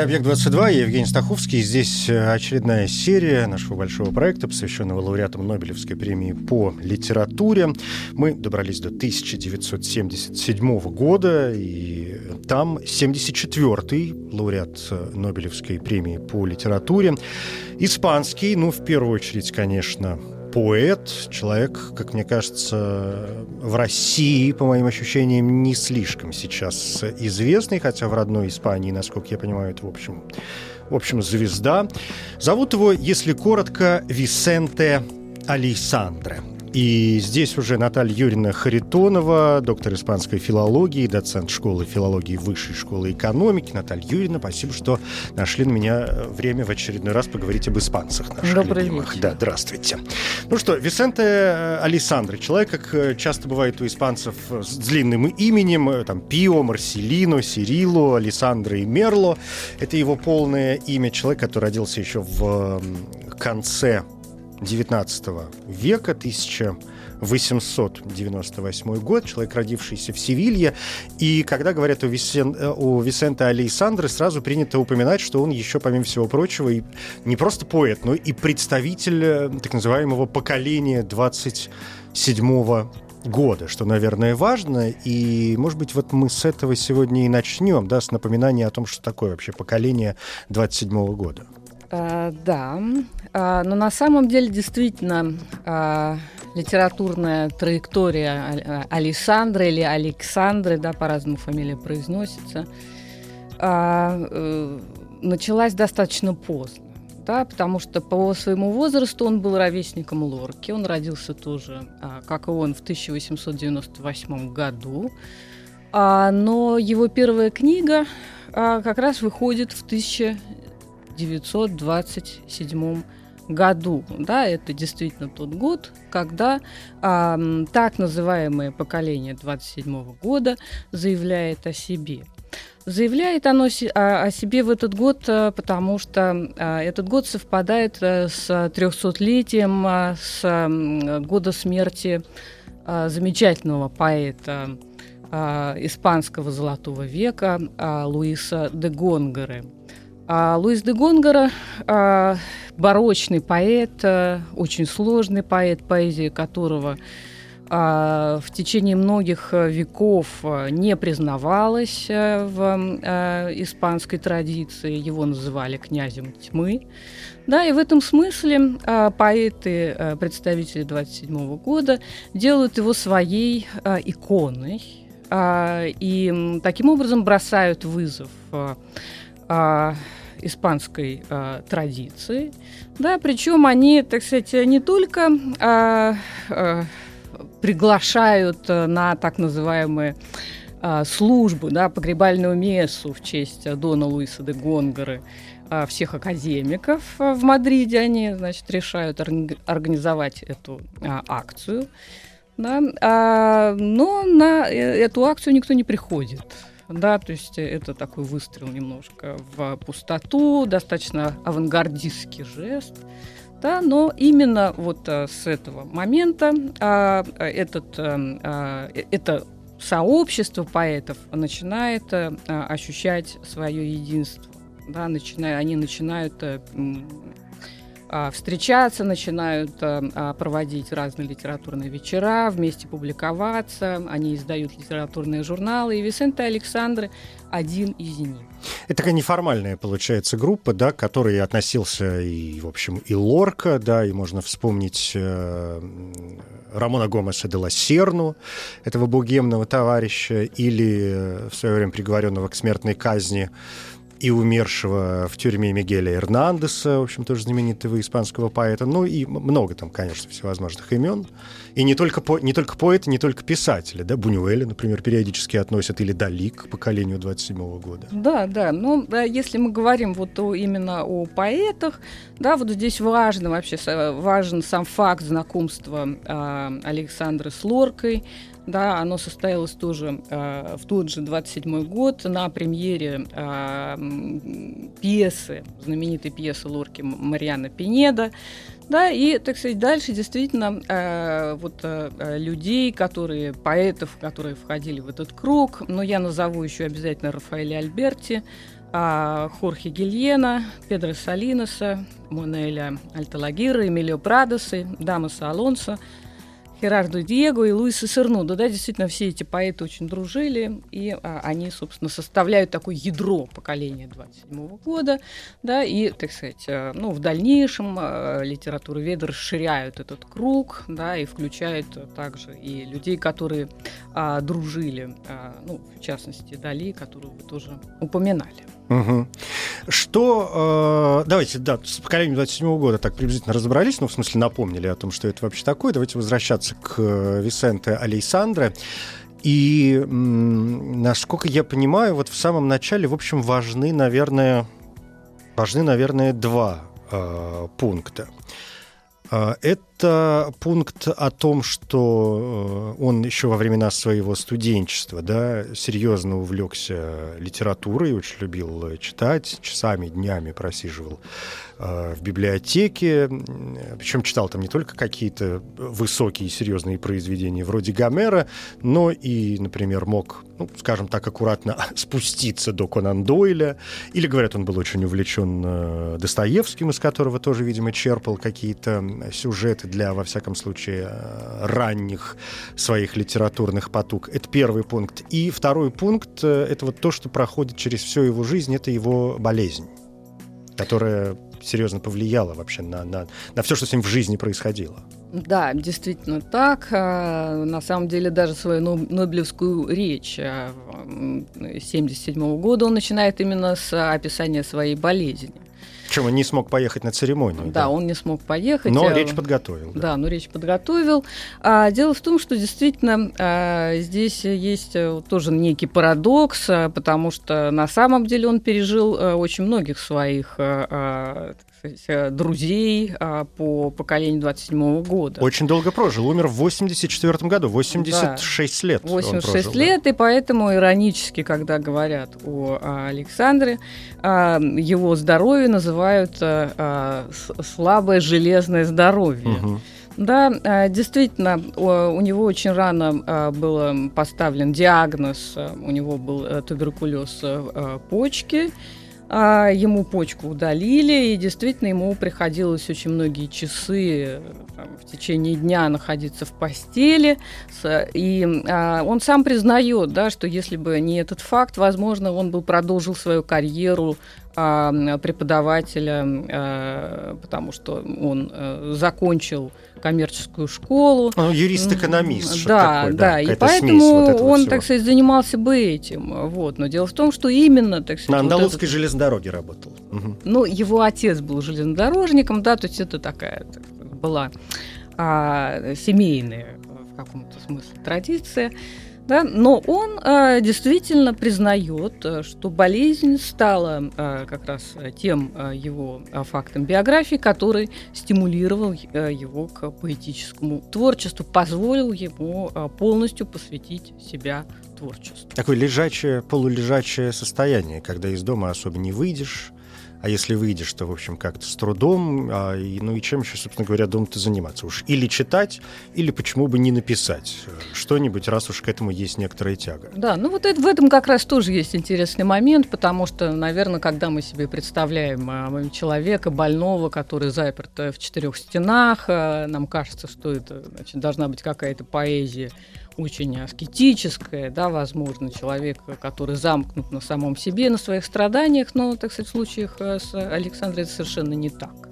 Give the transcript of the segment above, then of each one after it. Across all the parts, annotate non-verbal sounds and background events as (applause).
Это «Объект-22», я Евгений Стаховский. Здесь э, очередная серия нашего большого проекта, посвященного лауреатам Нобелевской премии по литературе. Мы добрались до 1977 года, и там 74-й лауреат э, Нобелевской премии по литературе. Испанский, ну, в первую очередь, конечно, поэт, человек, как мне кажется, в России, по моим ощущениям, не слишком сейчас известный, хотя в родной Испании, насколько я понимаю, это, в общем, в общем, звезда. Зовут его, если коротко, Висенте Алейсандре. И здесь уже Наталья Юрьевна Харитонова, доктор испанской филологии, доцент школы филологии Высшей школы экономики. Наталья Юрьевна, спасибо, что нашли на меня время в очередной раз поговорить об испанцах наших Добрый любимых. вечер. Да, здравствуйте. Ну что, Висенте э, Александр, человек, как э, часто бывает у испанцев, э, с длинным именем, э, там, Пио, Марселино, Сирило, Александро и Мерло. Это его полное имя. Человек, который родился еще в конце 19 века, 1898 год, человек, родившийся в Севилье. И когда говорят о, Висен, о Висенте Алейсандре, сразу принято упоминать, что он еще, помимо всего прочего, и не просто поэт, но и представитель э, так называемого поколения 27 года, что, наверное, важно. И, может быть, вот мы с этого сегодня и начнем, да, с напоминания о том, что такое вообще поколение 27 года. А, да, А, но на самом деле действительно а, литературная траектория А- Александра или Александры, да, по-разному фамилия произносится, а, э, началась достаточно поздно. Да, потому что по своему возрасту он был ровесником Лорки. Он родился тоже, а, как и он, в 1898 году. Но его первая книга как раз выходит в 1927 году. Да, это действительно тот год, когда м, так называемое поколение 27 года заявляет о себе. Заявляет оно о, себе в этот год, а, потому что а, этот год совпадает а, с 300-летием а, с года смерти замечательного поэта испанского золотого века Луиса де Гонгоры. А Луис де Гонгора а, барочный поэт, а, очень сложный поэт, поэзия которого в течение многих веков не признавалась в испанской традиции. Его называли князем тьмы. Да, и в этом смысле поэты, представители 27 года, делают его своей иконой и таким образом бросают вызов испанской а, традиции. Да, причем они, так сказать, не только а, а, приглашают а, на так называемые а, службу, да, погребальную мессу в честь Дона Луиса де Гонгоры всех академиков в Мадриде. Они, значит, решают орг- организовать эту а, акцию. Да, а, но на э, эту акцию никто не приходит. Да, то есть э, это такой выстрел немножко в пустоту, достаточно авангардистский жест. Да, но именно вот а, с этого момента а, а, этот, а, а, э- это сообщество поэтов начинает а, ощущать свое единство. Да, начиная, они начинают а, встречаться, начинают а, а, проводить разные литературные вечера, вместе публиковаться, они издают литературные журналы, и Висенте Александры один из них. Это такая неформальная, получается, группа, да, к которой относился и, в общем, и Лорка, да, и можно вспомнить э, Рамона Гомеса де Серну, этого богемного товарища, или э, в свое время приговоренного к смертной казни и умершего в тюрьме Мигеля Эрнандеса, в общем, тоже знаменитого испанского поэта, ну и много там, конечно, всевозможных имен. И не только, по, не только поэты, не только писатели, да, Бунюэля, например, периодически относят, или Дали к поколению 27 -го года. Да, да, ну, если мы говорим вот о, именно о поэтах, да, вот здесь важно вообще, важен сам факт знакомства э, Александра с Лоркой, да, оно состоялось тоже э, в тот же 27 год на премьере э, пьесы, знаменитой пьесы Лорки Мариана Пинеда. Да, и, так сказать, дальше действительно э, вот э, людей, которые, поэтов, которые входили в этот круг, но я назову еще обязательно Рафаэля Альберти, э, Хорхе Гильена, Педро Салиноса, Монеля Альталагира, Эмилио Прадоса, Дамаса Алонсо – Херардо Диего и Луиса Сернудо. Да, действительно, все эти поэты очень дружили, и а, они, собственно, составляют такое ядро поколения 27 года, да, и, так сказать, а, ну, в дальнейшем а, литературоведы расширяют этот круг, да, и включают также и людей, которые а, дружили, а, ну, в частности, Дали, которую вы тоже упоминали. Угу. Что, э, давайте, да, с поколением 27 года так приблизительно разобрались, ну, в смысле, напомнили о том, что это вообще такое. Давайте возвращаться к э, Висенте Алейсандре. И, насколько я понимаю, вот в самом начале, в общем, важны, наверное, важны, наверное, два э, пункта. Э, это пункт о том, что э, он еще во времена своего студенчества да, серьезно увлекся литературой, очень любил читать, часами, днями просиживал Э, в библиотеке, причем читал там не только какие-то высокие серьезные произведения вроде Гомера, но и, например, мог, ну, скажем так, аккуратно (laughs) спуститься до Конан Дойля, или, говорят, он был очень увлечен э, Достоевским, из которого тоже, видимо, черпал какие-то сюжеты для, во всяком случае, э, ранних своих литературных потуг. Это первый пункт. И второй пункт — это вот то, что проходит через всю его жизнь, это его болезнь которая серьезно повлияло вообще на, на, на все, что с ним в жизни происходило. Да, действительно так. А, на самом деле даже свою Нобелевскую речь 1977 а, года он начинает именно с описания своей болезни. Причем он не смог поехать на церемонию. Да, да. он не смог поехать. Но а, речь подготовил. Да, да но речь подготовил. А, дело в том, что действительно а, здесь есть э, тоже некий парадокс, а, потому что на самом деле он пережил а, очень многих своих а, сказать, э, друзей а, по поколению 27 года. Очень долго прожил, умер в 84 году, 86 да, лет 86 прожил, лет, да. и поэтому иронически, когда говорят о, Александре, а, его здоровье называют а, слабое железное здоровье. Угу. Да, действительно, у него очень рано был поставлен диагноз, у него был э, туберкулез э, почки, а, ему почку удалили, и действительно ему приходилось очень многие часы там, в течение дня находиться в постели. И а, он сам признает, да, что если бы не этот факт, возможно, он бы продолжил свою карьеру преподавателя, а, потому что он а, закончил коммерческую школу. Ну, юрист-экономист. Да, такое, да, да. И поэтому вот он, всего. так сказать, занимался бы этим. Вот. Но дело в том, что именно, так сказать... На Андалузской вот этот... железной дороге работал. Угу. Ну, его отец был железнодорожником, да, то есть это такая так, была а, семейная в каком-то смысле традиция. Да? Но он э, действительно признает, э, что болезнь стала э, как раз тем э, его э, фактом биографии, который стимулировал э, его к поэтическому творчеству, позволил ему э, полностью посвятить себя творчеству. Такое лежачее, полулежачее состояние, когда из дома особо не выйдешь, а если выйдешь, то, в общем, как-то с трудом. А, и, ну и чем еще, собственно говоря, дома-то заниматься? Уж или читать, или почему бы не написать что-нибудь, раз уж к этому есть некоторая тяга. Да, ну вот это, в этом как раз тоже есть интересный момент, потому что, наверное, когда мы себе представляем а, человека больного, который заперт в четырех стенах, а, нам кажется, что это значит, должна быть какая-то поэзия очень аскетическое, да, возможно, человек, который замкнут на самом себе, на своих страданиях, но, так сказать, в случаях э, с Александрой это совершенно не так.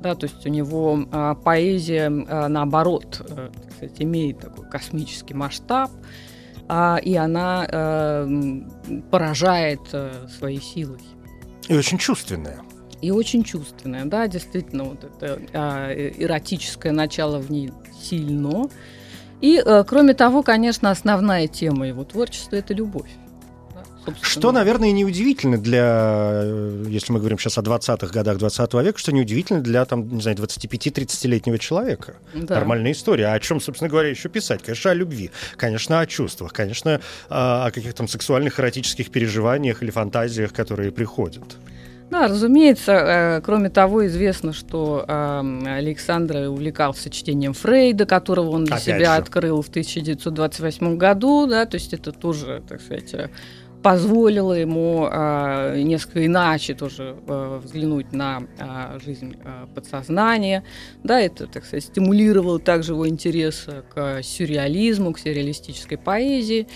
Да, то есть у него а, поэзия, а, наоборот, а, так сказать, имеет такой космический масштаб, а, и она а, поражает а, своей силой. И очень чувственная. И очень чувственная, да, действительно, вот это а, эротическое начало в ней сильно. И, а, кроме того, конечно, основная тема его творчества – это любовь. Что, наверное, неудивительно для, э, если мы говорим сейчас о 20-х годах 20 века, что неудивительно для, там, не знаю, 25-30-летнего человека. Да. Нормальная история. А о чем, собственно говоря, еще писать? Конечно, о любви, конечно, о чувствах, конечно, о каких-то сексуальных, эротических переживаниях или фантазиях, которые приходят. Да, разумеется. Э, кроме того, известно, что э, Александр увлекался чтением Фрейда, которого он для Опять себя же. открыл в 1928 году. Да, то есть это тоже, так сказать, позволило ему э, несколько иначе тоже э, взглянуть на э, жизнь э, подсознания. Да, это, так сказать, стимулировало также его интерес к сюрреализму, к сюрреалистической поэзии.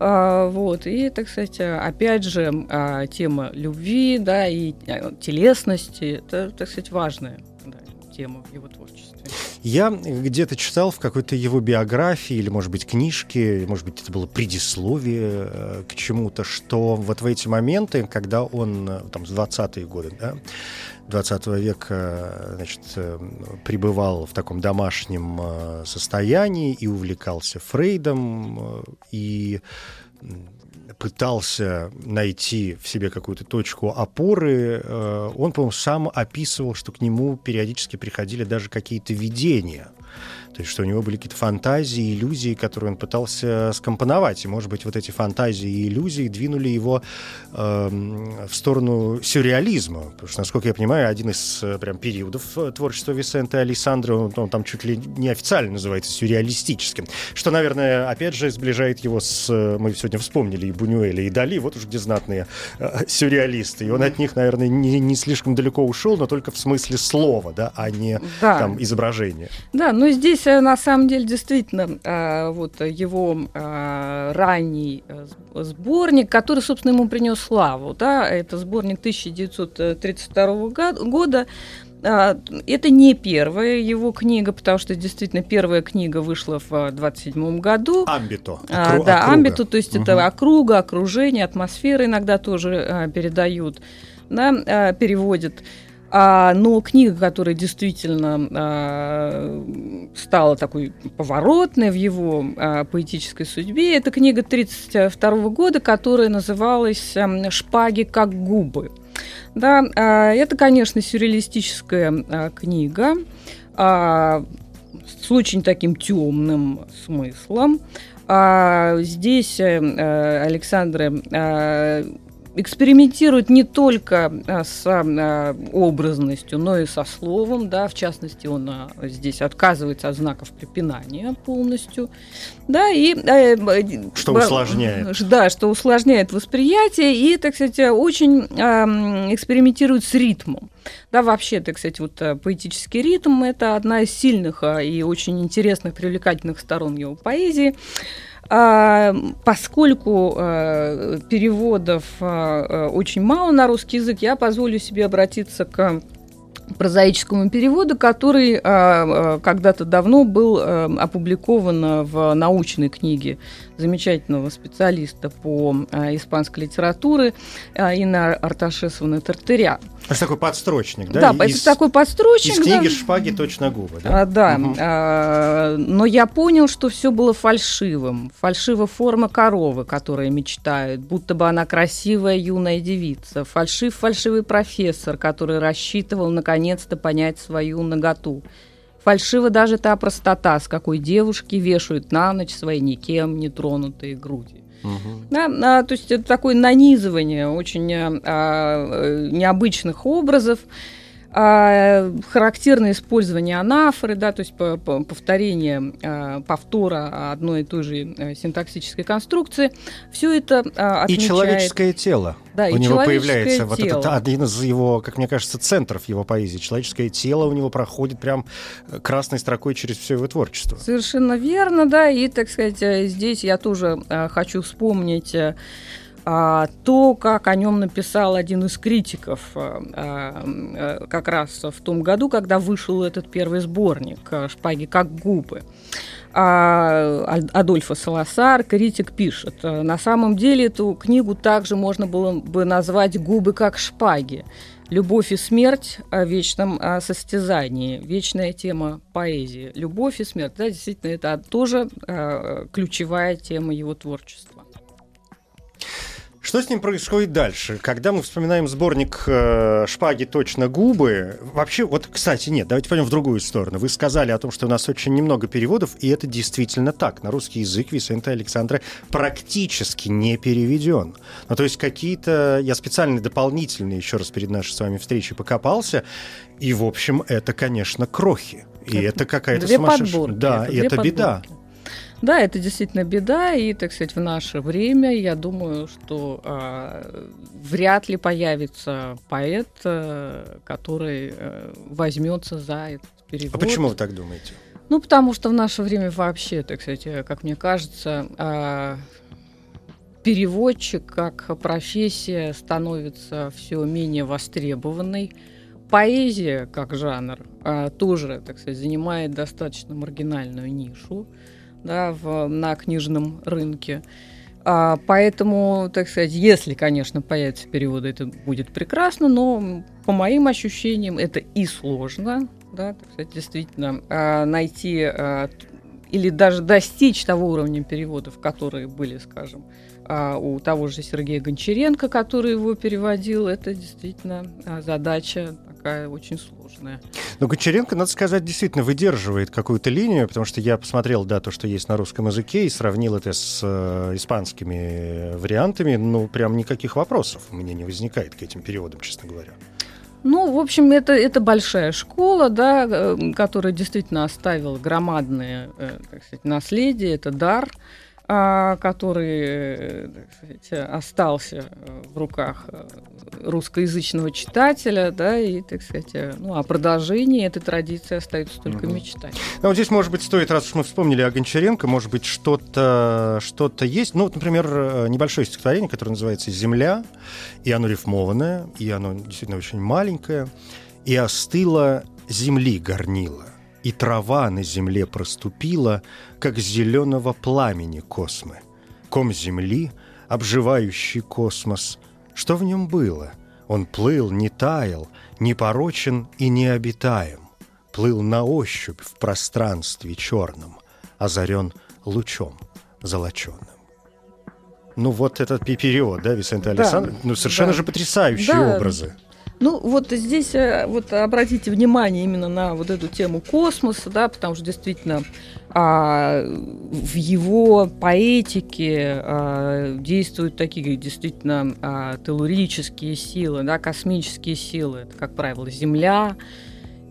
А, вот, и, так сказать, опять же, а, тема любви, да, и телесности, это, так сказать, важная да, тема его творчестве. Я где-то читал в какой-то его биографии, или, может быть, книжке, может быть, это было предисловие э, к чему-то, что вот в эти моменты, когда он, э, там, в 20-е годы, да, 20 века, значит, э, пребывал в таком домашнем состоянии и увлекался Фрейдом, и пытался найти в себе какую-то точку опоры, э, он, по-моему, сам описывал, что к нему периодически приходили даже какие-то видения – то есть, что у него были какие-то фантазии, иллюзии, которые он пытался скомпоновать. И, может быть, вот эти фантазии и иллюзии двинули его э, в сторону сюрреализма. Потому что, насколько я понимаю, один из э, прям периодов э, творчества Висента Александра, он, он там чуть ли не официально называется сюрреалистическим. Что, наверное, опять же, сближает его с... Э, мы сегодня вспомнили и Бунюэля, и Дали, вот уж где знатные э, сюрреалисты. И он от них, наверное, не, не слишком далеко ушел, но только в смысле слова, да, а не да. там изображения. Да, но здесь здесь на самом деле действительно а, вот его а, ранний э, сборник, который, собственно, ему принес славу. Да? Это сборник 1932 года. Это не первая его книга, потому что действительно первая книга вышла в 27 году. Амбито. А, да, округа. Амбито, то есть угу. это округа, окружение, атмосфера иногда тоже а, передают, да, а, переводят. А, но книга, которая действительно а, стала такой поворотной в его а, поэтической судьбе, это книга 1932 года, которая называлась а, «Шпаги как губы». Да, это, конечно, сюрреалистическая книга с очень таким темным смыслом. Здесь а, Александр а, экспериментирует не только а, с а, образностью, но и со словом. Да, в частности, он а, здесь отказывается от знаков препинания полностью. Да, и, что усложняет. (laughs) Да, что усложняет восприятие и, так сказать, очень экспериментирует с ритмом. Да, вообще, так сказать, вот поэтический ритм – это одна из сильных и очень интересных, привлекательных сторон его поэзии. А, поскольку а, переводов а, очень мало на русский язык, я позволю себе обратиться к прозаическому переводу, который когда-то давно был опубликован в научной книге замечательного специалиста по э, испанской литературе э, Инна Арташесовна Тартыря. Это такой подстрочник, да? Да, из, это такой подстрочник. Из книги да. «Шпаги точно губы», да? А, да, угу. а, но я понял, что все было фальшивым. Фальшива форма коровы, которая мечтает, будто бы она красивая юная девица. Фальшив фальшивый профессор, который рассчитывал наконец-то понять свою наготу. Фальшива даже та простота, с какой девушки вешают на ночь свои никем не тронутые груди. Угу. Да, а, то есть это такое нанизывание очень а, а, необычных образов. А, характерное использование анафоры, да, то есть повторение а, повтора одной и той же э, синтаксической конструкции, все это а, отмечает... И человеческое тело. Да, у него появляется тело. вот этот один из его, как мне кажется, центров его поэзии. Человеческое тело у него проходит прям э, красной строкой через все его творчество. Совершенно верно, да. И, так сказать, э, здесь я тоже хочу вспомнить то, как о нем написал один из критиков а, а, как раз в том году, когда вышел этот первый сборник «Шпаги как губы». Адольфа Саласар, критик, пишет, на самом деле эту книгу также можно было бы назвать «Губы как шпаги». Любовь и смерть о вечном состязании, вечная тема поэзии. Любовь и смерть, да, действительно, это тоже э, ключевая тема его творчества. Что с ним происходит дальше? Когда мы вспоминаем сборник э, «Шпаги точно губы», вообще, вот, кстати, нет, давайте пойдем в другую сторону. Вы сказали о том, что у нас очень немного переводов, и это действительно так. На русский язык Висента Александра практически не переведен. Ну, то есть какие-то... Я специально дополнительные, еще раз перед нашей с вами встречей покопался, и, в общем, это, конечно, крохи. И это, это какая-то сумасшедшая... Да, это и это подборки. беда. Да, это действительно беда, и, так сказать, в наше время, я думаю, что э, вряд ли появится поэт, э, который э, возьмется за этот перевод. А почему вы так думаете? Ну, потому что в наше время вообще, так сказать, как мне кажется, э, переводчик как профессия становится все менее востребованной. Поэзия как жанр э, тоже, так сказать, занимает достаточно маргинальную нишу да, в, на книжном рынке. А, поэтому, так сказать, если, конечно, появятся переводы, это будет прекрасно, но по моим ощущениям это и сложно, да, так сказать, действительно а, найти а, или даже достичь того уровня переводов, которые были, скажем, а, у того же Сергея Гончаренко, который его переводил, это действительно а, задача такая очень сложная. Но Гончаренко, надо сказать, действительно выдерживает какую-то линию, потому что я посмотрел, да, то, что есть на русском языке, и сравнил это с э, испанскими вариантами. Ну, прям никаких вопросов у меня не возникает к этим переводам, честно говоря. Ну, в общем, это, это большая школа, да, э, которая действительно оставила громадное э, так сказать, наследие, это дар. А, который э, сказать, остался в руках э, русскоязычного читателя, да, и, так сказать, э, ну, о продолжении этой традиции остается только угу. мечтать. Ну, вот здесь, может быть, стоит, раз уж мы вспомнили о Гончаренко, может быть, что-то что есть. Ну, вот, например, небольшое стихотворение, которое называется «Земля», и оно рифмованное, и оно действительно очень маленькое, и остыло земли горнило и трава на земле проступила, как зеленого пламени космы. Ком земли, обживающий космос, что в нем было? Он плыл, не таял, не порочен и не обитаем. Плыл на ощупь в пространстве черном, озарен лучом золоченым. Ну, вот этот период, да, Висенте да, Александр? Ну, совершенно да. же потрясающие да, образы. Ну, вот здесь э, вот обратите внимание именно на вот эту тему космоса, да, потому что действительно а, в его поэтике а, действуют такие действительно а, телурические силы, да, космические силы. Это, как правило, Земля,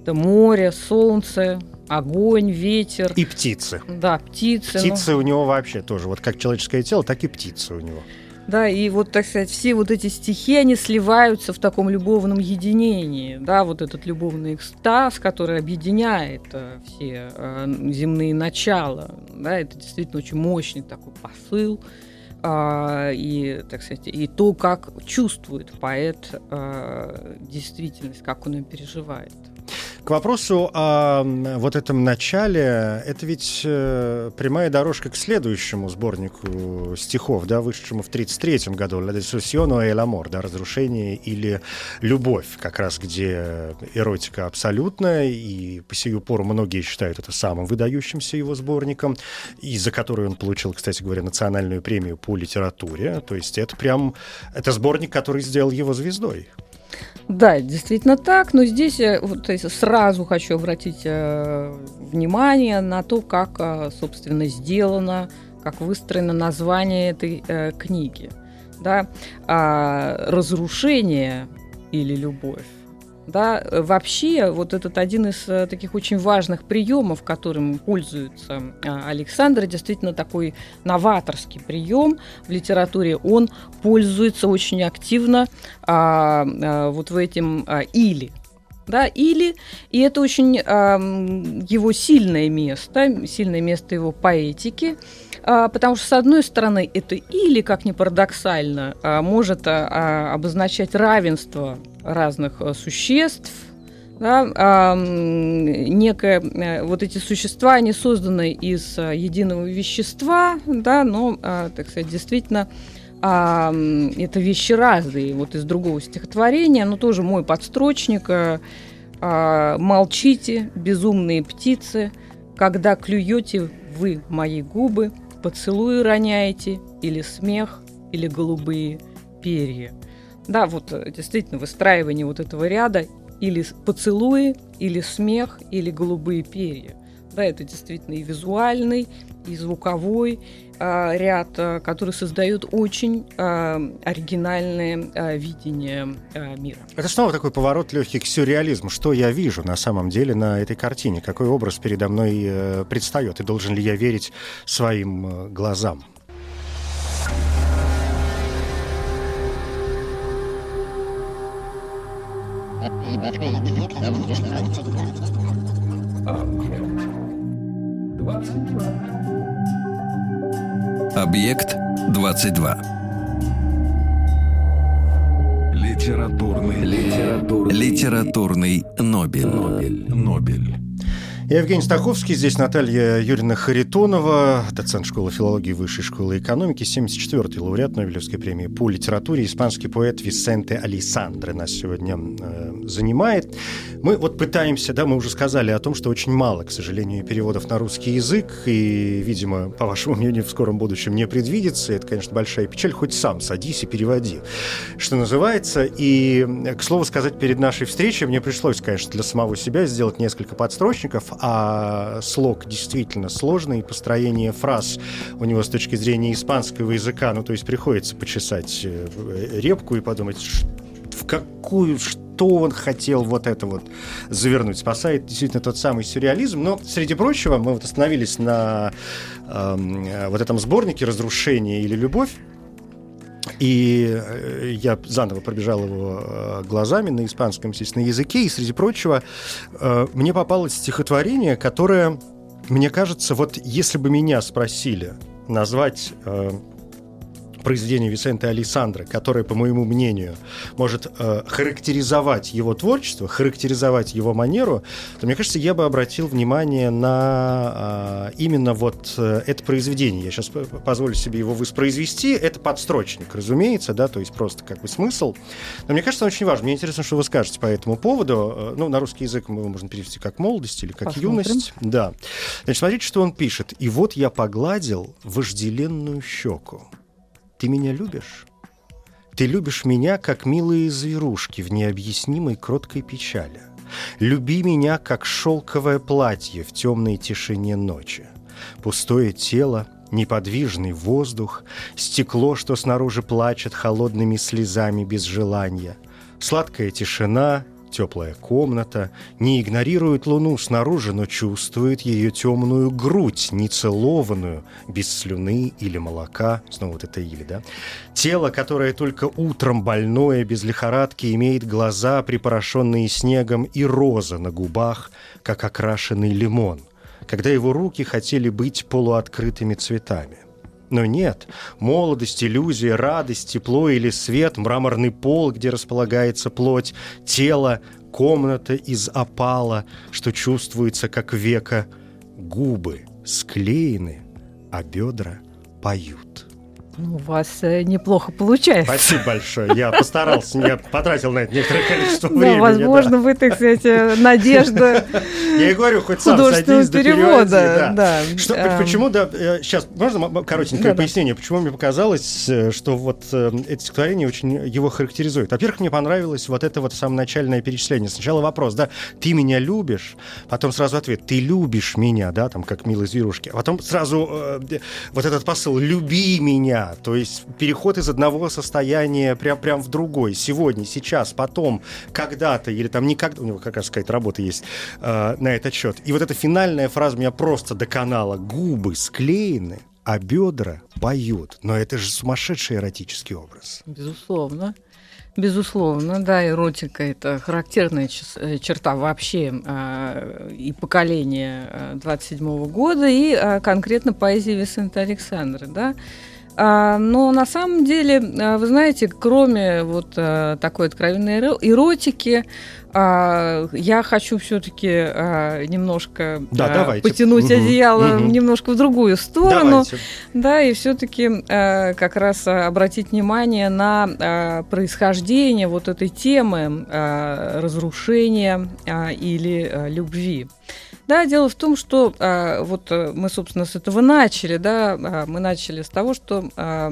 это море, солнце, огонь, ветер. И птицы. Да, птицы. Птицы ну... у него вообще тоже. Вот как человеческое тело, так и птицы у него. Да, и вот, так сказать, все вот эти стихи, они сливаются в таком любовном единении, да, вот этот любовный экстаз, который объединяет э, все э, земные начала, да, это действительно очень мощный такой посыл, э, и, так сказать, и то, как чувствует поэт э, действительность, как он ее переживает. К вопросу о вот этом начале, это ведь э, прямая дорожка к следующему сборнику стихов, да, вышедшему в 1933 году, «La destrucción и l'amor», да, «Разрушение» или «Любовь», как раз где эротика абсолютная, и по сию пору многие считают это самым выдающимся его сборником, и за который он получил, кстати говоря, национальную премию по литературе, то есть это прям, это сборник, который сделал его звездой. Да, действительно так, но здесь я вот, сразу хочу обратить э, внимание на то, как, э, собственно, сделано, как выстроено название этой э, книги. Да? А, разрушение или любовь да, э, вообще, вот этот один из э, таких очень важных приемов, которым пользуется а, Александр, действительно такой новаторский прием в литературе, он пользуется очень активно а, а, вот в этим а, или Да, или, и это очень э, его сильное место, сильное место его поэтики, э, потому что, с одной стороны, это или, как ни парадоксально, э, может э, обозначать равенство разных э, существ, да, а, некое, э, вот эти существа, они созданы из а, единого вещества, да, но, а, так сказать, действительно, а, это вещи разные. Вот из другого стихотворения, но тоже мой подстрочник а, а, «Молчите, безумные птицы, когда клюете вы мои губы, поцелуи роняете, или смех, или голубые перья». Да, вот э, действительно выстраивание вот этого ряда или поцелуи, или смех, или голубые перья. Да, это действительно и визуальный, и звуковой э, ряд, э, который создает очень э, оригинальное э, видение э, мира. Это снова такой поворот легкий к сюрреализму. Что я вижу на самом деле на этой картине? Какой образ передо мной э, предстает? И должен ли я верить своим э, глазам? Объект 22. Литературный, литературный, литературный Нобель. Нобель. Нобель. Евгений Стаховский, здесь Наталья Юрьевна Харитонова, доцент школы филологии Высшей школы экономики, 74-й лауреат Нобелевской премии по литературе, испанский поэт Висенте Алисандре нас сегодня э, занимает. Мы вот пытаемся, да, мы уже сказали о том, что очень мало, к сожалению, переводов на русский язык, и, видимо, по вашему мнению, в скором будущем не предвидится. Это, конечно, большая печаль, хоть сам садись и переводи, что называется. И, к слову сказать, перед нашей встречей мне пришлось, конечно, для самого себя сделать несколько подстрочников, а слог действительно сложный, построение фраз у него с точки зрения испанского языка, ну, то есть приходится почесать э, репку и подумать, в какую, что он хотел вот это вот завернуть. Спасает действительно тот самый сюрреализм. Но, среди прочего, мы вот остановились на э, вот этом сборнике «Разрушение или любовь». И э, я заново пробежал его э, глазами на испанском, естественно, языке. И, среди прочего, э, мне попалось стихотворение, которое, мне кажется, вот если бы меня спросили назвать произведение Висенте Александра, которое, по моему мнению, может э, характеризовать его творчество, характеризовать его манеру, то, мне кажется, я бы обратил внимание на э, именно вот э, это произведение. Я сейчас позволю себе его воспроизвести. Это подстрочник, разумеется, да, то есть просто как бы смысл. Но мне кажется, он очень важно. Мне интересно, что вы скажете по этому поводу. Э, ну, на русский язык его можно перевести как молодость или как Посмотрим. юность. Да. Значит, смотрите, что он пишет. «И вот я погладил вожделенную щеку, ты меня любишь? Ты любишь меня, как милые зверушки в необъяснимой кроткой печали. Люби меня, как шелковое платье в темной тишине ночи. Пустое тело, неподвижный воздух, стекло, что снаружи плачет холодными слезами без желания, сладкая тишина, теплая комната, не игнорирует луну снаружи, но чувствует ее темную грудь, нецелованную, без слюны или молока, снова вот это или, да? Тело, которое только утром больное, без лихорадки, имеет глаза, припорошенные снегом, и роза на губах, как окрашенный лимон, когда его руки хотели быть полуоткрытыми цветами. Но нет, молодость, иллюзия, радость, тепло или свет, мраморный пол, где располагается плоть, тело, комната из опала, что чувствуется как века, губы склеены, а бедра поют. Ну, у вас э, неплохо получается. Спасибо большое. Я постарался, я потратил на это некоторое количество времени. Да, возможно, вы, так сказать, э, надежда Я и говорю, хоть сам садись перевода. Да. Что, эм. почему, да, сейчас, э, можно коротенькое пояснение, почему мне показалось, что вот это стихотворение очень его характеризует. Во-первых, мне понравилось вот это вот самое начальное перечисление. Сначала вопрос, да, ты меня любишь, потом сразу ответ, ты любишь меня, да, там, как милые зверушки, а потом сразу вот этот посыл, люби меня, то есть переход из одного состояния прям, прям в другой. Сегодня, сейчас, потом, когда-то, или там никогда, у него как раз какая-то работа есть э, на этот счет. И вот эта финальная фраза меня просто до канала. Губы склеены, а бедра поют. Но это же сумасшедший эротический образ. Безусловно. Безусловно, да, эротика это характерная э, черта вообще э, и поколения 27 -го года, и э, конкретно поэзии Висента Александра, да. А, но на самом деле, вы знаете, кроме вот такой откровенной эротики, а, я хочу все-таки а, немножко да, а, потянуть угу, одеяло угу. немножко в другую сторону. Давайте. Да, и все-таки а, как раз обратить внимание на а, происхождение вот этой темы а, разрушения а, или а, любви. Да, дело в том, что а, вот э, мы, собственно, с этого начали, да, а, мы начали с того, что а,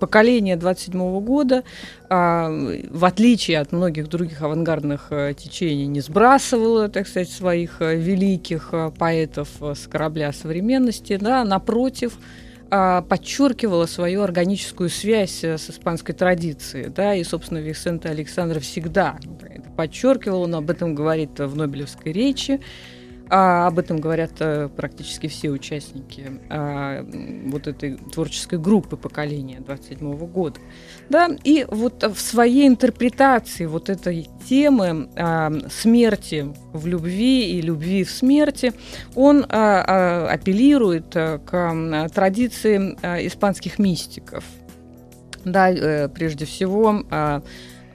поколение 27 года, а, в отличие от многих других авангардных а, течений, не сбрасывало, так сказать, своих а, великих а, поэтов а, с корабля современности, да, напротив, подчеркивала свою органическую связь с испанской традицией, да, и, собственно, Виксента Александр всегда подчеркивал, он об этом говорит в Нобелевской речи, а об этом говорят а, практически все участники а, вот этой творческой группы поколения 27 -го года. Да? И вот в своей интерпретации вот этой темы а, смерти в любви и любви в смерти он а, а, апеллирует а, к традиции а, испанских мистиков. Да, прежде всего, а,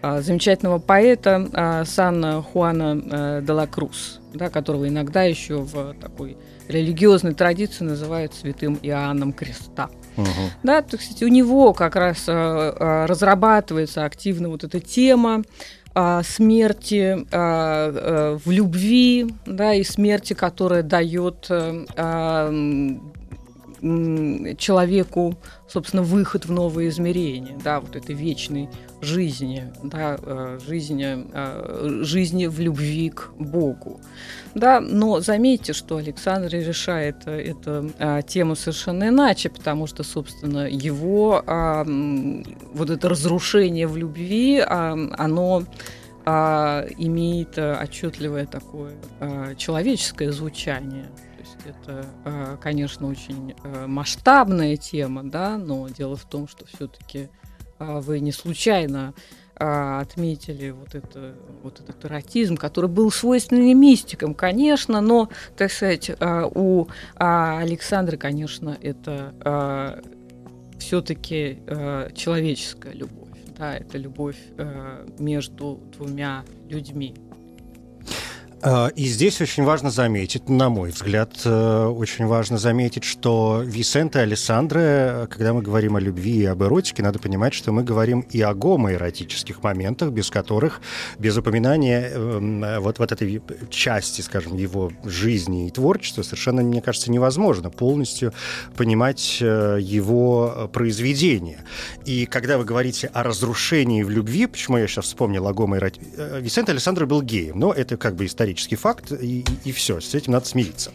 а, замечательного поэта Сан Хуана де ла Круз, да, которого иногда еще в такой религиозной традиции называют святым Иоанном Креста. Угу. Да, то, кстати, у него как раз разрабатывается активно вот эта тема смерти в любви, да, и смерти, которая дает человеку, собственно, выход в новые измерения, да, вот этой вечной жизни, да, э, жизни, э, жизни в любви к Богу. Да, но заметьте, что Александр решает э, эту тему совершенно иначе, потому что, собственно, его вот это разрушение в любви, оно имеет отчетливое такое человеческое звучание это, э, конечно, очень э, масштабная тема, да, но дело в том, что все-таки э, вы не случайно отметили вот, это, вот этот эротизм, который был свойственен мистикам, конечно, но, так сказать, у Александра, конечно, это все-таки человеческая любовь, да, это любовь между двумя людьми. А, и здесь очень важно заметить, на мой взгляд, э, очень важно заметить, что Висенте и Александре, когда мы говорим о любви и об эротике, надо понимать, что мы говорим и о гомоэротических моментах, без которых, без упоминания эм, вот, вот этой части, скажем, его жизни и творчества совершенно, мне кажется, невозможно полностью понимать э, его произведение. И когда вы говорите о разрушении в любви, почему я сейчас вспомнил о гомоэротике, э, Висенте Александр был геем, но это как бы исторически исторический факт, и, и, и все, с этим надо смириться.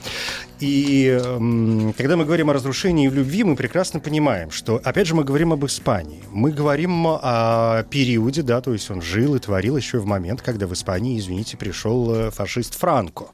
И э, когда мы говорим о разрушении в любви, мы прекрасно понимаем, что, опять же, мы говорим об Испании. Мы говорим о периоде, да, то есть он жил и творил еще в момент, когда в Испании, извините, пришел э, фашист Франко.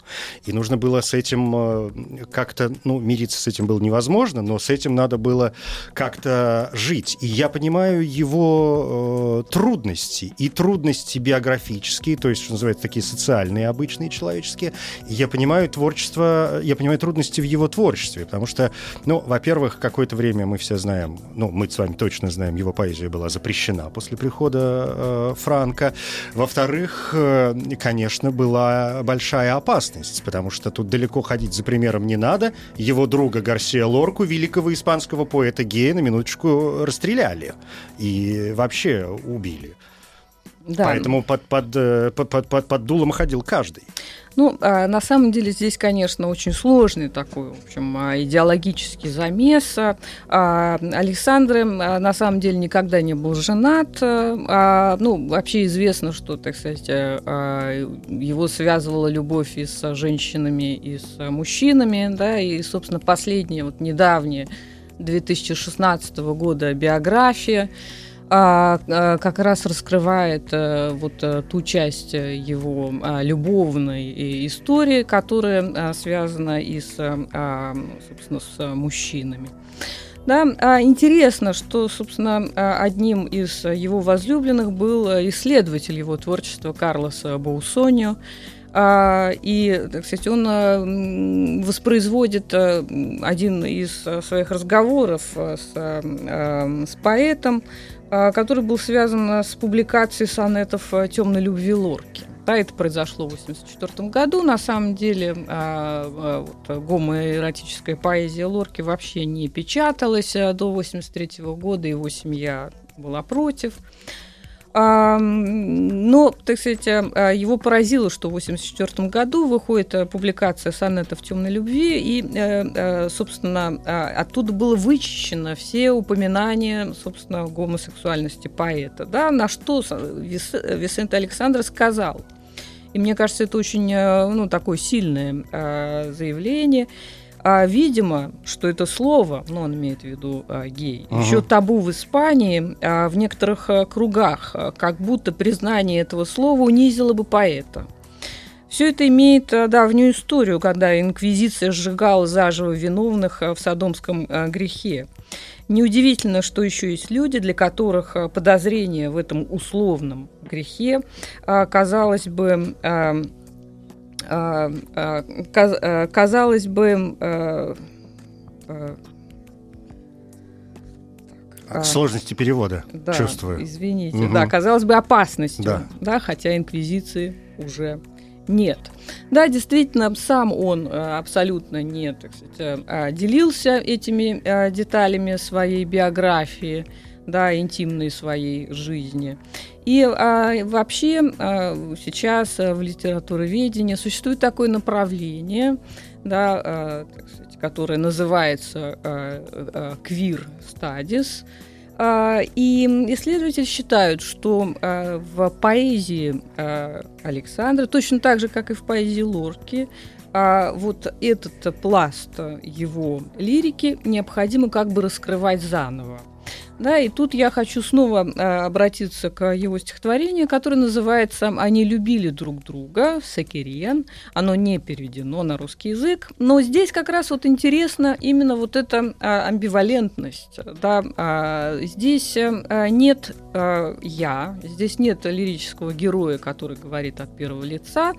И нужно было с этим э, как-то, ну, мириться с этим было невозможно, но с этим надо было как-то жить. И я понимаю его э, трудности, и трудности биографические, то есть, что называется, такие социальные, обычные, человеческие. И я понимаю творчество, я понимаю трудности в его творчестве, потому что, ну, во-первых, какое-то время мы все знаем, ну, мы с вами точно знаем, его поэзия была запрещена после прихода э, Франка. Во-вторых, э, конечно, была большая опасность, потому что тут далеко ходить за примером не надо. Его друга Гарсия Лорку, великого испанского поэта гея, на минуточку расстреляли и вообще убили. Да. Поэтому под, под, э, под, под, под дулом ходил каждый. Ну, а, на самом деле здесь, конечно, очень сложный такой, в общем, а, идеологический замес. А, Александр, на самом деле, никогда не был женат. Ну, вообще известно, что, так сказать, его связывала любовь и с женщинами, и с мужчинами, да, и, собственно, последняя, вот недавняя 2016 года биография как раз раскрывает а, вот а, ту часть его а, любовной истории, которая а, связана и с, а, собственно, с мужчинами. Да, а интересно, что, собственно, а, одним из его возлюбленных был исследователь его творчества Карлос Боусонио. А, и, сказать, он воспроизводит один из своих разговоров с, с поэтом, который был связан с публикацией сонетов «Темной любви Лорки». Да, это произошло в 1984 году. На самом деле э, вот, гомоэротическая поэзия Лорки вообще не печаталась до 1983 года, его семья была против. Но, так сказать, его поразило, что в 1984 году выходит публикация сонетов темной любви, и, собственно, оттуда было вычищено все упоминания, собственно, гомосексуальности поэта, да, на что Висент Александр сказал. И мне кажется, это очень, ну, такое сильное заявление. А, видимо, что это слово, ну, он имеет в виду а, гей, ага. еще табу в Испании, а, в некоторых а, кругах, а, как будто признание этого слова унизило бы поэта. Все это имеет а, давнюю историю, когда инквизиция сжигала заживо виновных а, в садомском а, грехе. Неудивительно, что еще есть люди, для которых подозрение в этом условном грехе, казалось бы, а, а, а, казалось бы, Сложности перевода, да, чувствую. Извините, угу. да, казалось бы опасностью, да. да, хотя инквизиции уже нет. Да, действительно, сам он абсолютно не так сказать, делился этими деталями своей биографии, да, интимной своей жизни. И а, вообще а, сейчас а, в литературоведении существует такое направление, да, а, так сказать, которое называется а, а, queer studies. И исследователи считают, что в поэзии Александра, точно так же, как и в поэзии Лорки, а вот этот пласт его лирики необходимо как бы раскрывать заново. Да, и тут я хочу снова э, обратиться к его стихотворению, которое называется «Они любили друг друга», Сакириен. Оно не переведено на русский язык, но здесь как раз вот интересно именно вот эта э, амбивалентность. Да, э, здесь э, нет э, «я», здесь нет лирического героя, который говорит от первого лица,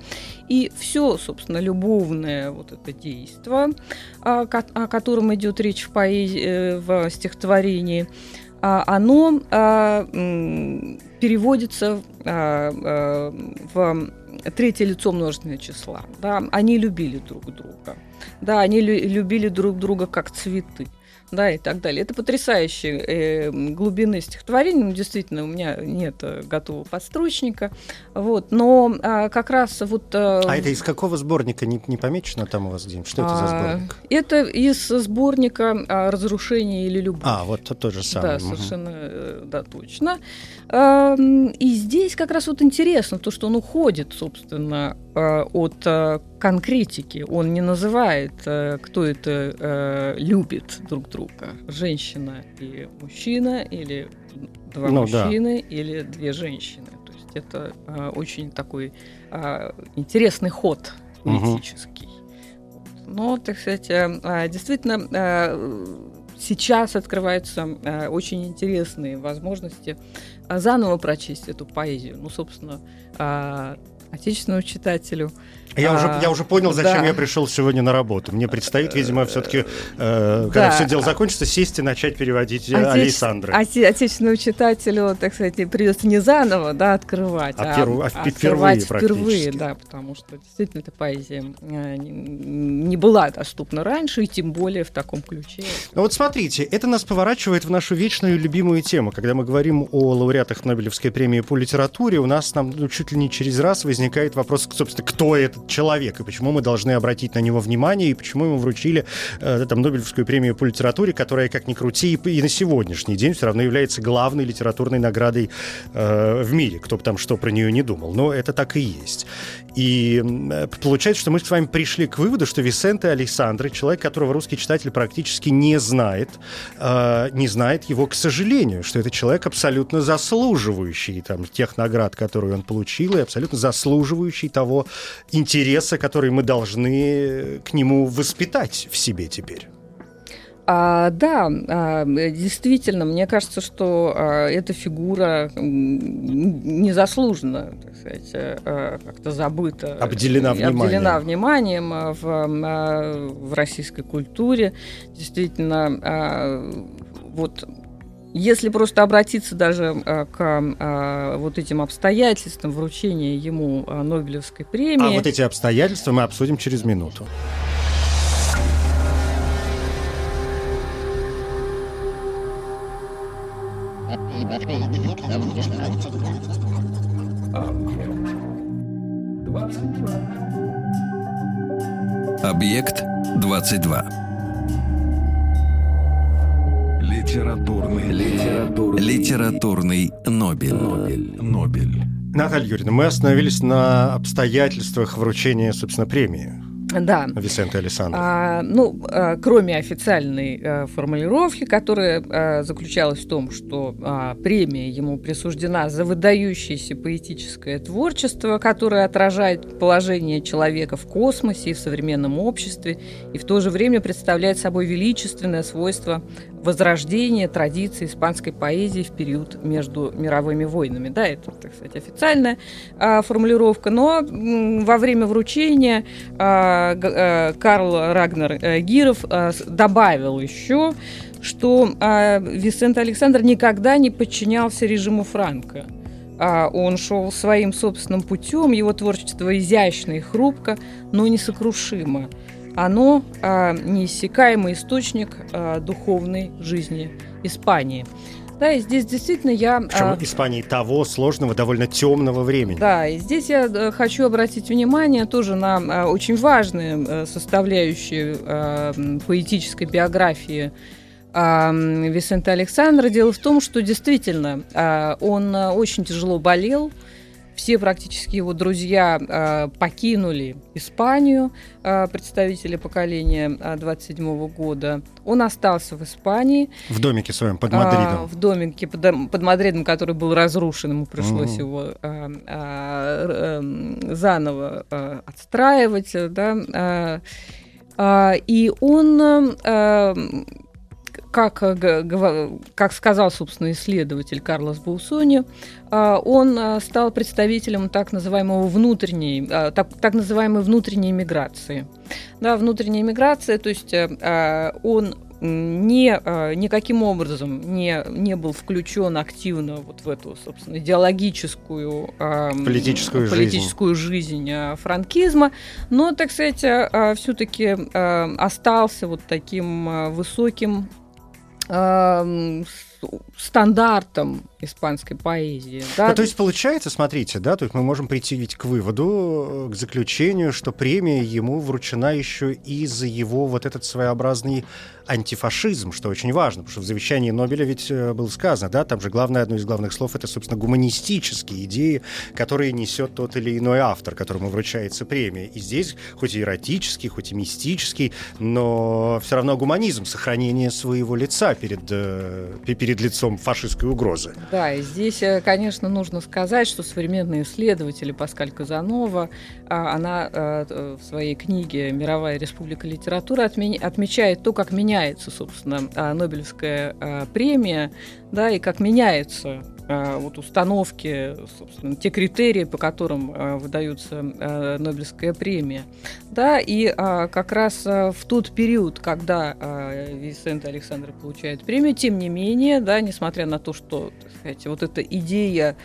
и все, собственно, любовное вот это действие, о, о котором идет речь в, поэзии, э, в стихотворении – оно а, переводится а, в третье лицо множественного числа. Да? Они любили друг друга. Да, они любили друг друга как цветы да, и так далее. Это потрясающие э, глубины стихотворения. Ну, действительно, у меня нет э, готового подстрочника. Вот, но э, как раз вот... Э, а это из какого сборника не, не помечено там у вас где Что это за сборник? Это из сборника э, «Разрушение или любовь». А, вот то, то же самое. Да, совершенно, э, да, точно. Э, и здесь как раз вот интересно то, что он уходит, собственно, от э, конкретики. Он не называет, э, кто это э, любит друг друга. Женщина и мужчина, или два ну, мужчины, да. или две женщины. То есть это э, очень такой интересный ход политический. Угу. Но, так сказать, действительно сейчас открываются очень интересные возможности заново прочесть эту поэзию. Ну, собственно, отечественному читателю. Я, а, уже, я уже понял, зачем да. я пришел сегодня на работу. Мне предстоит, видимо, все-таки, э, когда да. все дело закончится, сесть и начать переводить Отече... Александра. Оте... Отечественному читателю, так сказать, придется не заново да, открывать, а, а, перв... а, а впервые, впервые, да, потому что действительно эта поэзия э, не была доступна раньше, и тем более в таком ключе. Ну вот смотрите, это нас поворачивает в нашу вечную любимую тему. Когда мы говорим о лауреатах Нобелевской премии по литературе, у нас нам ну, чуть ли не через раз возникает возникает вопрос, собственно, кто этот человек, и почему мы должны обратить на него внимание, и почему ему вручили э, там, Нобелевскую премию по литературе, которая, как ни крути, и, и на сегодняшний день все равно является главной литературной наградой э, в мире, кто бы там что про нее не думал. Но это так и есть. И э, получается, что мы с вами пришли к выводу, что Висенте Александр, человек, которого русский читатель практически не знает, э, не знает его, к сожалению, что это человек абсолютно заслуживающий там, тех наград, которые он получил, и абсолютно заслуживающий того интереса, который мы должны к нему воспитать в себе теперь. А, да, а, действительно, мне кажется, что а, эта фигура незаслуженно, так сказать, а, как-то забыта. Обделена вниманием. Обделена вниманием в, а, в российской культуре. Действительно, а, вот если просто обратиться даже к вот этим обстоятельствам вручения ему Нобелевской премии. А вот эти обстоятельства мы обсудим через минуту. Объект 22. Литературный, литературный, литературный Нобель. Нобель. Нобель. Наталья Юрьевна, мы остановились на обстоятельствах вручения, собственно, премии. Да. Висенте Александр. А, ну, а, кроме официальной а, формулировки, которая а, заключалась в том, что а, премия ему присуждена за выдающееся поэтическое творчество, которое отражает положение человека в космосе и в современном обществе, и в то же время представляет собой величественное свойство возрождения традиции испанской поэзии в период между мировыми войнами. Да, это, так сказать, официальная а, формулировка, но м, во время вручения а, а, Карл Рагнер а, Гиров а, добавил еще, что а, Висент Александр никогда не подчинялся режиму Франка. А, он шел своим собственным путем, его творчество изящно и хрупко, но несокрушимо. Оно а, неиссякаемый источник а, духовной жизни Испании. Да, и здесь действительно я... Причем а, Испании того сложного, довольно темного времени. да, и здесь я э, хочу обратить внимание тоже на а, очень важные э, составляющие м, поэтической биографии м, Висента Александра. Дело в том, что действительно а, он очень тяжело болел. Все практически его друзья а, покинули Испанию, а, представители поколения а, 27 года. Он остался в Испании. В домике своем под А, Мадридом. в домике под, под Мадридом, который был разрушен, ему пришлось Мгм. его а, а, р- эм, заново а, отстраивать, э, да. а, а, и он, э, а, как, э, как сказал, собственно, исследователь Карлос Баусони, а, он а, стал представителем так называемого внутренней, а, так, так называемой внутренней миграции. Да, внутренняя миграция, то есть э, а, он не, никаким образом не, не был включен активно вот в эту, собственно, идеологическую Политическую жизнь. политическую жизнь а, франкизма, но, так сказать, все-таки остался вот таким высоким а, стандартом испанской поэзии. да. Ну, то есть получается, смотрите, да, то есть мы можем прийти ведь к выводу, э, к заключению, что премия ему вручена еще и за его вот этот своеобразный антифашизм, что очень важно, потому что в завещании Нобеля ведь э, было сказано, да, там же главное, одно из главных слов, это, собственно, гуманистические идеи, которые несет тот или иной автор, которому вручается премия. И здесь, хоть и эротический, хоть и мистический, но все равно гуманизм, сохранение своего лица перед, э, пе- перед лицом фашистской угрозы. Да, и здесь, э, конечно, нужно сказать, что современные исследователи Паскаль Казанова, а, она э, э, в своей книге «Мировая республика литературы» отме- отмечает то, как меняется, собственно, а, Нобелевская премия, да, и как меняются а, вот установки, собственно, те критерии, по которым а, выдается а, Нобелевская премия. Да, и как раз в тот период, когда Висент Александр получает премию, тем не менее, да, несмотря на то, что, так сказать, вот эта идея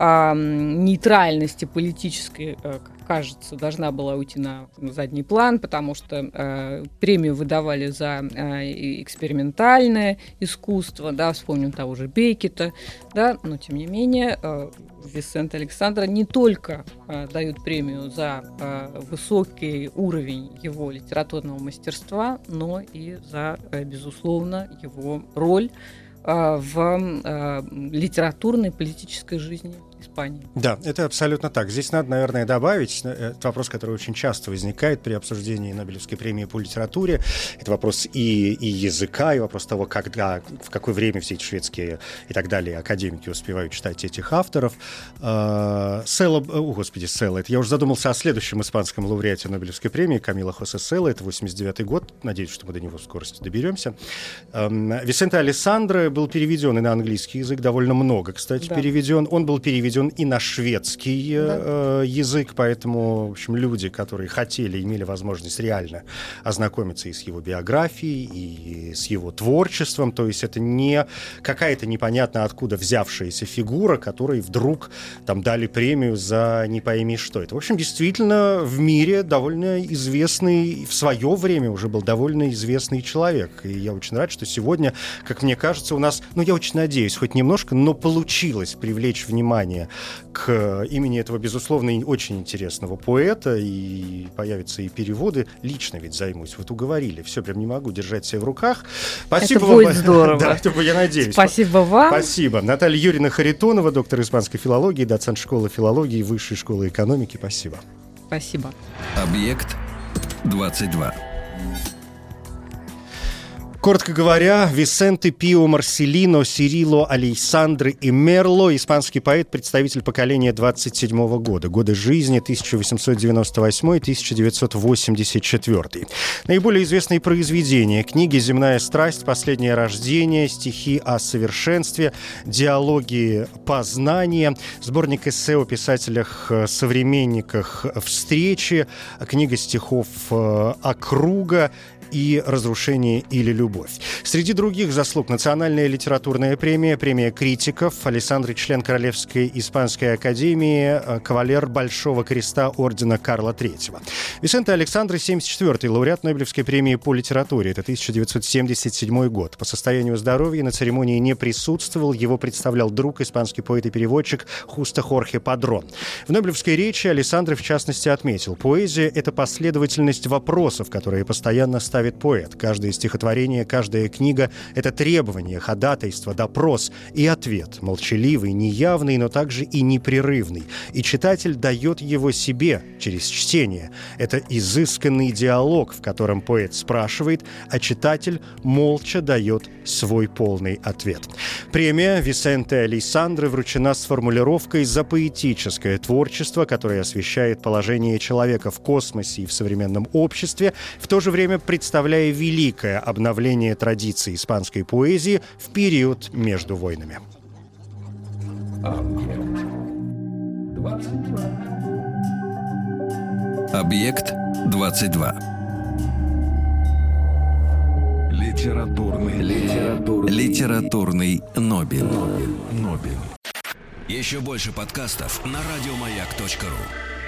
нейтральности политической, э, как кажется, должна была уйти на задний план, потому что э, премию выдавали за э, экспериментальное искусство, да, вспомним того же Бекета, да, но тем не менее э, Висент Александра не только э, дают премию за э, высокий уровень его литературного мастерства, но и за, э, безусловно, его роль э, в э, литературной политической жизни Испании. Да, это абсолютно так. Здесь надо, наверное, добавить э, этот вопрос, который очень часто возникает при обсуждении Нобелевской премии по литературе. Это вопрос и, и языка, и вопрос того, когда, в какое время все эти шведские и так далее академики успевают читать этих авторов. Э, Села, о, господи, Села, это я уже задумался о следующем испанском лауреате Нобелевской премии, Камила Хосе Села, это 89 год, надеюсь, что мы до него в скорости доберемся. Эм, Висенте Алессандро был переведен и на английский язык, довольно много, кстати, да. переведен. Он был переведен и на шведский да. э, язык, поэтому, в общем, люди, которые хотели, имели возможность реально ознакомиться и с его биографией, и с его творчеством, то есть это не какая-то непонятно откуда взявшаяся фигура, которой вдруг там дали премию за не пойми что. Это, в общем, действительно в мире довольно известный, в свое время уже был довольно известный человек. И я очень рад, что сегодня, как мне кажется, у нас, ну, я очень надеюсь, хоть немножко, но получилось привлечь внимание к имени этого, безусловно, очень интересного поэта, и появятся и переводы. Лично ведь займусь. Вот уговорили. Все, прям не могу держать себя в руках. Спасибо это будет вам. здорово. (laughs) Да, это, я надеюсь. Спасибо вам. Спасибо. Наталья Юрьевна Харитонова, доктор испанской филологии, доцент школы филологии Высшей школы экономики. Спасибо. Спасибо. Объект 22. Коротко говоря, Висенте Пио Марселино, Сирило Алейсандры и Мерло, испанский поэт, представитель поколения 27 года, годы жизни 1898-1984. Наиболее известные произведения – книги «Земная страсть», «Последнее рождение», стихи о совершенстве, диалоги познания, сборник эссе о писателях-современниках «Встречи», книга стихов э, «Округа», и «Разрушение или любовь». Среди других заслуг национальная литературная премия, премия критиков, Александр член Королевской испанской академии, э, кавалер Большого креста ордена Карла III. Висенте Александр 74-й лауреат Нобелевской премии по литературе. Это 1977 год. По состоянию здоровья на церемонии не присутствовал. Его представлял друг, испанский поэт и переводчик Хуста Хорхе Падрон. В Нобелевской речи Александр, в частности, отметил, поэзия — это последовательность вопросов, которые постоянно ставят ставит поэт. Каждое стихотворение, каждая книга — это требование, ходатайство, допрос и ответ. Молчаливый, неявный, но также и непрерывный. И читатель дает его себе через чтение. Это изысканный диалог, в котором поэт спрашивает, а читатель молча дает свой полный ответ. Премия Висенте Александры вручена с формулировкой «За поэтическое творчество», которое освещает положение человека в космосе и в современном обществе, в то же время представляет представляя великое обновление традиций испанской поэзии в период между войнами. Объект 22. Литературный, литературный, литературный Нобель. Нобель. Нобель. Еще больше подкастов на радиомаяк.ру.